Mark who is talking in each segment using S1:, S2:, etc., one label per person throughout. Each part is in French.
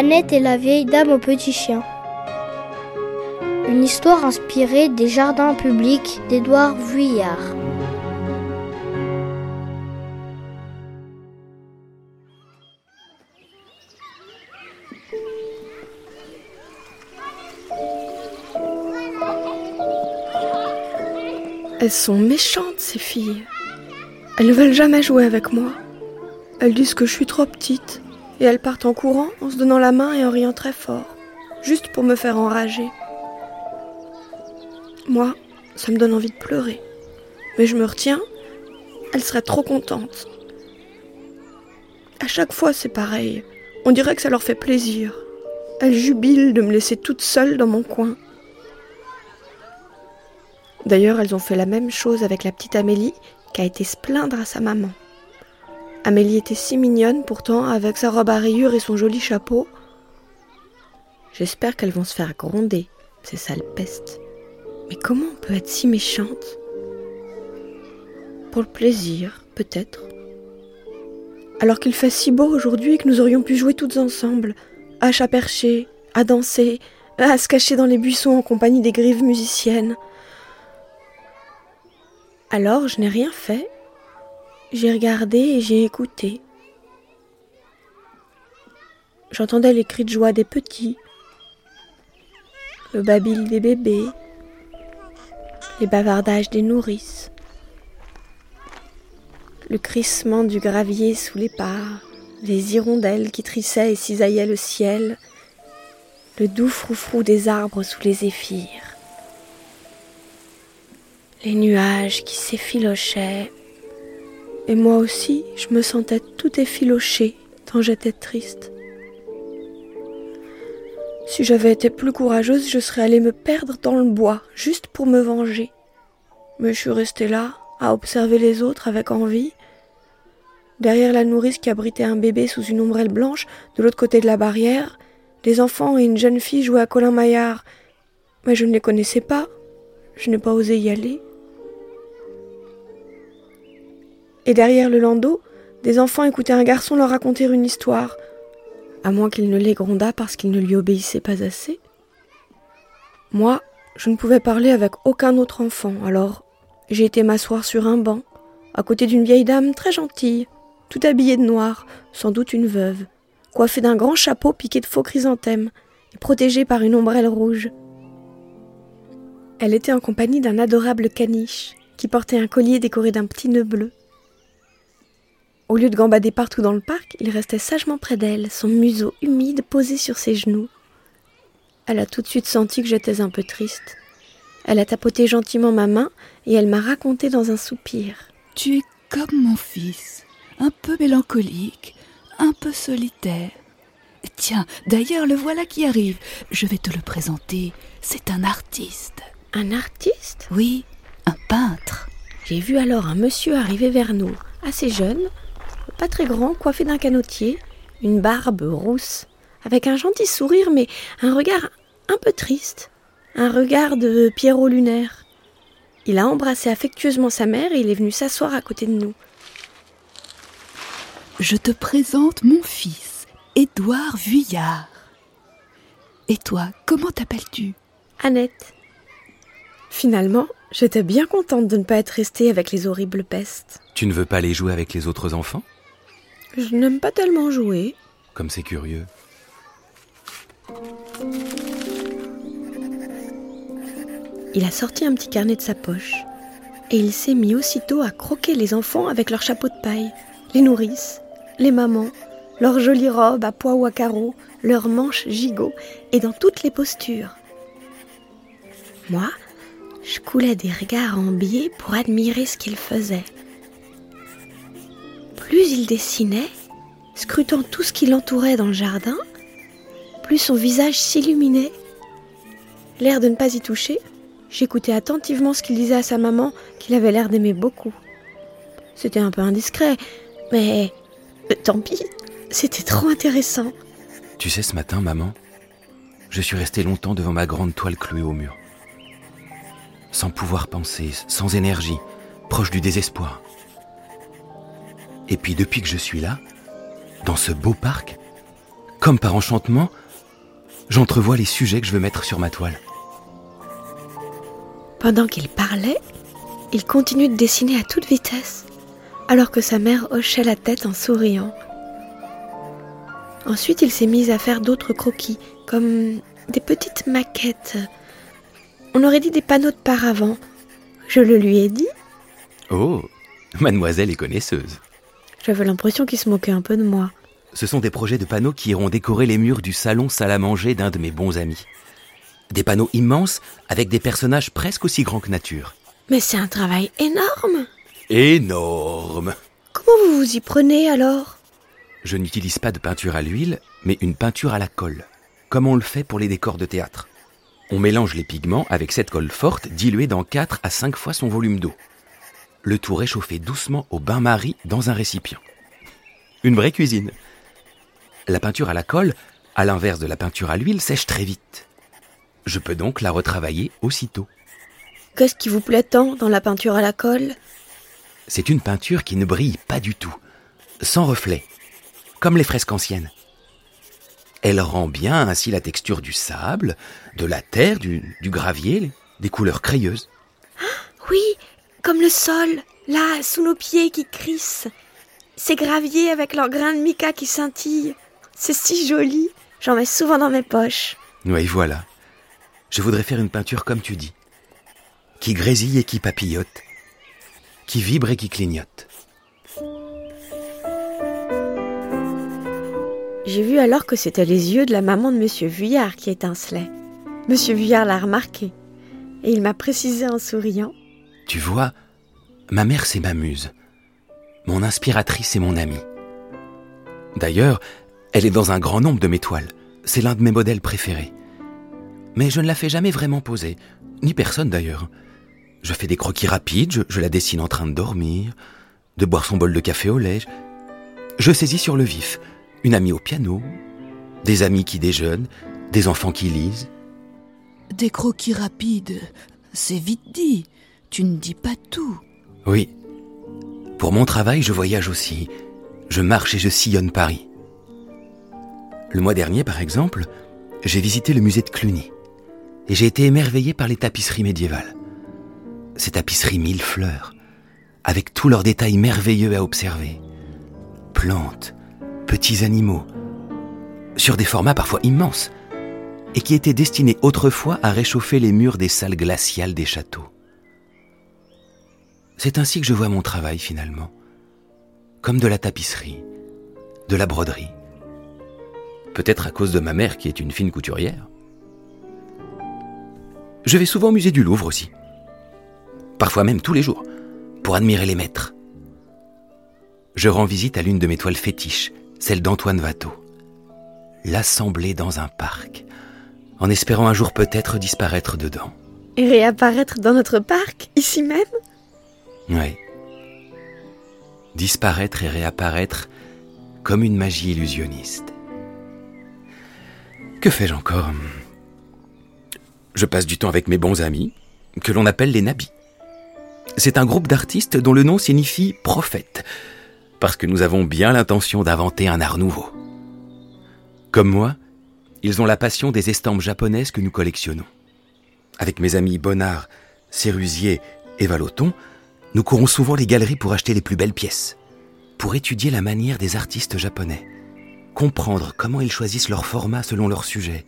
S1: Annette et la vieille dame au petit chien. Une histoire inspirée des jardins publics d'Édouard Vuillard.
S2: Elles sont méchantes, ces filles. Elles ne veulent jamais jouer avec moi. Elles disent que je suis trop petite, et elles partent en courant en se donnant la main et en riant très fort, juste pour me faire enrager. Moi, ça me donne envie de pleurer. Mais je me retiens, elles seraient trop contentes. À chaque fois, c'est pareil. On dirait que ça leur fait plaisir. Elles jubilent de me laisser toute seule dans mon coin. D'ailleurs, elles ont fait la même chose avec la petite Amélie qui a été se plaindre à sa maman. Amélie était si mignonne pourtant avec sa robe à rayures et son joli chapeau. J'espère qu'elles vont se faire gronder, ces sales pestes. Mais comment on peut être si méchante? Pour le plaisir, peut-être. Alors qu'il fait si beau aujourd'hui que nous aurions pu jouer toutes ensemble, à chat perché, à danser, à se cacher dans les buissons en compagnie des grives musiciennes. Alors je n'ai rien fait. J'ai regardé et j'ai écouté. J'entendais les cris de joie des petits, le babil des bébés, les bavardages des nourrices, le crissement du gravier sous les parts, les hirondelles qui trissaient et cisaillaient le ciel, le doux froufrou des arbres sous les zéphyrs les nuages qui s'effilochaient. Et moi aussi, je me sentais tout effiloché tant j'étais triste. Si j'avais été plus courageuse, je serais allée me perdre dans le bois, juste pour me venger. Mais je suis restée là, à observer les autres avec envie. Derrière la nourrice qui abritait un bébé sous une ombrelle blanche, de l'autre côté de la barrière, des enfants et une jeune fille jouaient à Colin Maillard. Mais je ne les connaissais pas. Je n'ai pas osé y aller. Et derrière le landau, des enfants écoutaient un garçon leur raconter une histoire, à moins qu'il ne les grondât parce qu'ils ne lui obéissaient pas assez. Moi, je ne pouvais parler avec aucun autre enfant, alors j'ai été m'asseoir sur un banc, à côté d'une vieille dame très gentille, tout habillée de noir, sans doute une veuve, coiffée d'un grand chapeau piqué de faux chrysanthèmes et protégée par une ombrelle rouge. Elle était en compagnie d'un adorable caniche qui portait un collier décoré d'un petit nœud bleu. Au lieu de gambader partout dans le parc, il restait sagement près d'elle, son museau humide posé sur ses genoux. Elle a tout de suite senti que j'étais un peu triste. Elle a tapoté gentiment ma main et elle m'a raconté dans un soupir.
S3: Tu es comme mon fils, un peu mélancolique, un peu solitaire. Tiens, d'ailleurs, le voilà qui arrive. Je vais te le présenter. C'est un artiste.
S2: Un artiste?
S3: Oui, un peintre.
S2: J'ai vu alors un monsieur arriver vers nous, assez jeune, pas très grand, coiffé d'un canotier, une barbe rousse, avec un gentil sourire, mais un regard un peu triste, un regard de Pierrot lunaire. Il a embrassé affectueusement sa mère et il est venu s'asseoir à côté de nous.
S3: Je te présente mon fils, Édouard Vuillard. Et toi, comment t'appelles-tu?
S2: Annette. Finalement, j'étais bien contente de ne pas être restée avec les horribles pestes.
S4: Tu ne veux pas aller jouer avec les autres enfants?
S2: Je n'aime pas tellement jouer.
S4: Comme c'est curieux.
S2: Il a sorti un petit carnet de sa poche et il s'est mis aussitôt à croquer les enfants avec leurs chapeaux de paille, les nourrices, les mamans, leurs jolies robes à pois ou à carreaux, leurs manches gigots et dans toutes les postures. Moi, je coulais des regards en biais pour admirer ce qu'il faisait plus il dessinait, scrutant tout ce qui l'entourait dans le jardin, plus son visage s'illuminait. L'air de ne pas y toucher, j'écoutais attentivement ce qu'il disait à sa maman, qu'il avait l'air d'aimer beaucoup. C'était un peu indiscret, mais euh, tant pis, c'était trop intéressant.
S4: Tu sais, ce matin, maman, je suis resté longtemps devant ma grande toile clouée au mur. Sans pouvoir penser, sans énergie, proche du désespoir. Et puis depuis que je suis là, dans ce beau parc, comme par enchantement, j'entrevois les sujets que je veux mettre sur ma toile.
S2: Pendant qu'il parlait, il continue de dessiner à toute vitesse, alors que sa mère hochait la tête en souriant. Ensuite, il s'est mis à faire d'autres croquis, comme des petites maquettes. On aurait dit des panneaux de paravent. Je le lui ai dit.
S4: Oh, mademoiselle est connaisseuse.
S2: J'avais l'impression qu'il se moquait un peu de moi.
S4: Ce sont des projets de panneaux qui iront décorer les murs du salon salle à manger d'un de mes bons amis. Des panneaux immenses avec des personnages presque aussi grands que nature.
S2: Mais c'est un travail énorme.
S4: Énorme.
S2: Comment vous vous y prenez alors?
S4: Je n'utilise pas de peinture à l'huile, mais une peinture à la colle, comme on le fait pour les décors de théâtre. On mélange les pigments avec cette colle forte diluée dans 4 à 5 fois son volume d'eau. Le tout réchauffé doucement au bain-marie dans un récipient. Une vraie cuisine. La peinture à la colle, à l'inverse de la peinture à l'huile, sèche très vite. Je peux donc la retravailler aussitôt.
S2: Qu'est-ce qui vous plaît tant dans la peinture à la colle?
S4: C'est une peinture qui ne brille pas du tout, sans reflet, comme les fresques anciennes. Elle rend bien ainsi la texture du sable, de la terre, du, du gravier, des couleurs crayeuses.
S2: Oui, comme le sol, là, sous nos pieds qui crissent. Ces graviers avec leurs grains de mica qui scintillent. C'est si joli. J'en mets souvent dans mes poches.
S4: Oui, voilà. Je voudrais faire une peinture comme tu dis, qui grésille et qui papillote, qui vibre et qui clignote.
S2: J'ai vu alors que c'était les yeux de la maman de Monsieur Vuillard qui étincelaient. Monsieur Vuillard l'a remarqué, et il m'a précisé en souriant.
S4: Tu vois, ma mère c'est ma muse, mon inspiratrice et mon amie. D'ailleurs, elle est dans un grand nombre de mes toiles. C'est l'un de mes modèles préférés. Mais je ne la fais jamais vraiment poser, ni personne d'ailleurs. Je fais des croquis rapides, je, la dessine en train de dormir, de boire son bol de café au lait. Je saisis sur le vif une amie au piano, des amis qui déjeunent, des enfants qui lisent.
S3: Des croquis rapides, c'est vite dit. Tu ne dis pas tout.
S4: Oui. Pour mon travail, je voyage aussi. Je marche et je sillonne Paris. Le mois dernier, par exemple, j'ai visité le musée de Cluny. Et j'ai été émerveillé par les tapisseries médiévales. Ces tapisseries mille fleurs, avec tous leurs détails merveilleux à observer. Plantes, petits animaux, sur des formats parfois immenses, et qui étaient destinés autrefois à réchauffer les murs des salles glaciales des châteaux. C'est ainsi que je vois mon travail finalement, comme de la tapisserie, de la broderie. Peut-être à cause de ma mère qui est une fine couturière. Je vais souvent au musée du Louvre aussi, parfois même tous les jours, pour admirer les maîtres. Je rends visite à l'une de mes toiles fétiches, celle d'Antoine Watteau. L'Assemblée dans un parc, en espérant un jour peut-être disparaître dedans.
S2: Et réapparaître dans notre parc, ici même?
S4: Oui. Disparaître et réapparaître comme une magie illusionniste. Que fais-je encore? Je passe du temps avec mes bons amis, que l'on appelle les nabis. C'est un groupe d'artistes dont le nom signifie prophète, parce que nous avons bien l'intention d'inventer un art nouveau. Comme moi, ils ont la passion des estampes japonaises que nous collectionnons. Avec mes amis Bonnard, Sérusier et Valoton, nous courons souvent les galeries pour acheter les plus belles pièces, pour étudier la manière des artistes japonais, comprendre comment ils choisissent leur format selon leur sujet,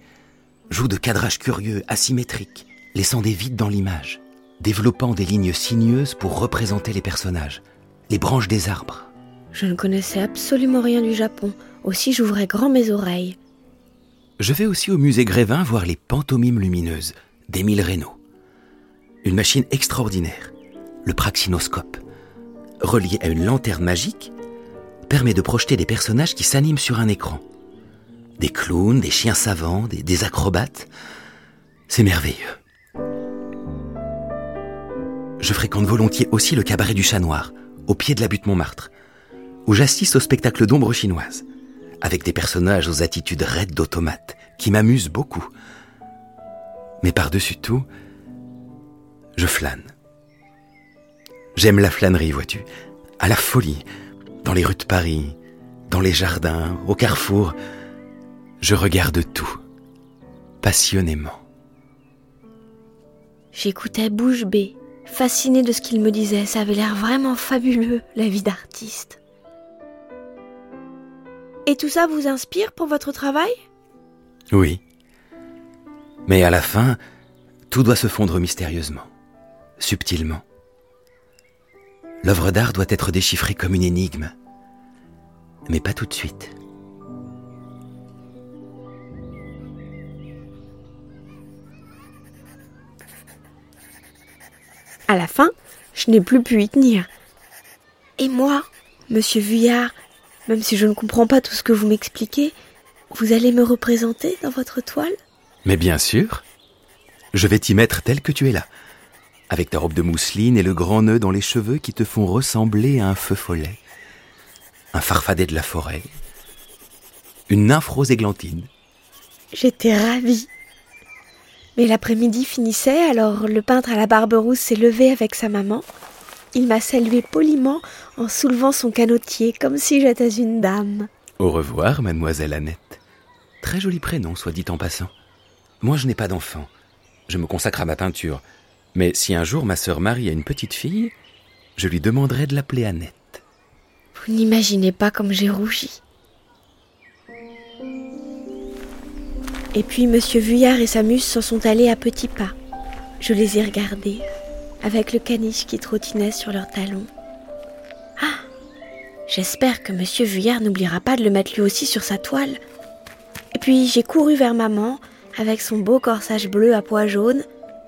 S4: jouent de cadrages curieux, asymétriques, laissant des vides dans l'image, développant des lignes sinueuses pour représenter les personnages, les branches des arbres.
S2: Je ne connaissais absolument rien du Japon, aussi j'ouvrais grand mes oreilles.
S4: Je vais aussi au musée Grévin voir les pantomimes lumineuses d'Émile Reynaud. Une machine extraordinaire, le praxinoscope, relié à une lanterne magique, permet de projeter des personnages qui s'animent sur un écran. Des clowns, des chiens savants, des, acrobates. C'est merveilleux. Je fréquente volontiers aussi le cabaret du Chat Noir, au pied de la butte Montmartre, où j'assiste au spectacle d'ombre chinoise, avec des personnages aux attitudes raides d'automates, qui m'amusent beaucoup. Mais par-dessus tout, je flâne. J'aime la flânerie, vois-tu, à la folie, dans les rues de Paris, dans les jardins, au carrefour. Je regarde tout, passionnément.
S2: J'écoutais bouche bée, fascinée de ce qu'il me disait. Ça avait l'air vraiment fabuleux, la vie d'artiste. Et tout ça vous inspire pour votre travail?
S4: Oui. Mais à la fin, tout doit se fondre mystérieusement, subtilement. L'œuvre d'art doit être déchiffrée comme une énigme, mais pas tout de suite.
S2: À la fin, je n'ai plus pu y tenir. Et moi, monsieur Vuillard, même si je ne comprends pas tout ce que vous m'expliquez, vous allez me représenter dans votre toile?
S4: Mais bien sûr. Je vais t'y mettre tel que tu es là, avec ta robe de mousseline et le grand nœud dans les cheveux qui te font ressembler à un feu follet, un farfadet de la forêt, une nymphe rose églantine.
S2: J'étais ravie. Mais l'après-midi finissait, alors le peintre à la barbe rousse s'est levé avec sa maman. Il m'a salué poliment en soulevant son canotier comme si j'étais une dame.
S4: Au revoir, mademoiselle Annette. Très joli prénom, soit dit en passant. Moi, je n'ai pas d'enfant. Je me consacre à ma peinture. Mais si un jour ma sœur Marie a une petite fille, je lui demanderai de l'appeler Annette.
S2: Vous n'imaginez pas comme j'ai rougi. Et puis Monsieur Vuillard et sa muse s'en sont allés à petits pas. Je les ai regardés, avec le caniche qui trottinait sur leurs talons. Ah J'espère que Monsieur Vuillard n'oubliera pas de le mettre lui aussi sur sa toile. Et puis j'ai couru vers maman, avec son beau corsage bleu à pois jaunes,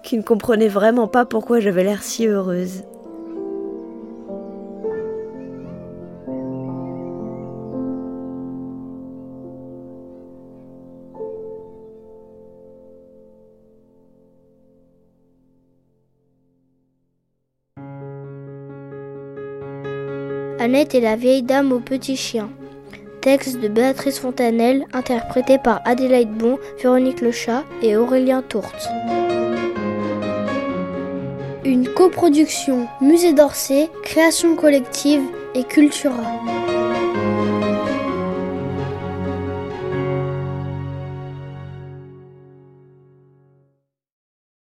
S2: qui ne comprenait vraiment pas pourquoi j'avais l'air si heureuse.
S1: Annette et la vieille dame au petit chien. Texte de Béatrice Fontanelle, interprété par Adélaïde Bon, Véronique Lechat et Aurélien Tourte. Une coproduction Musée d'Orsay, Création collective et Cultura.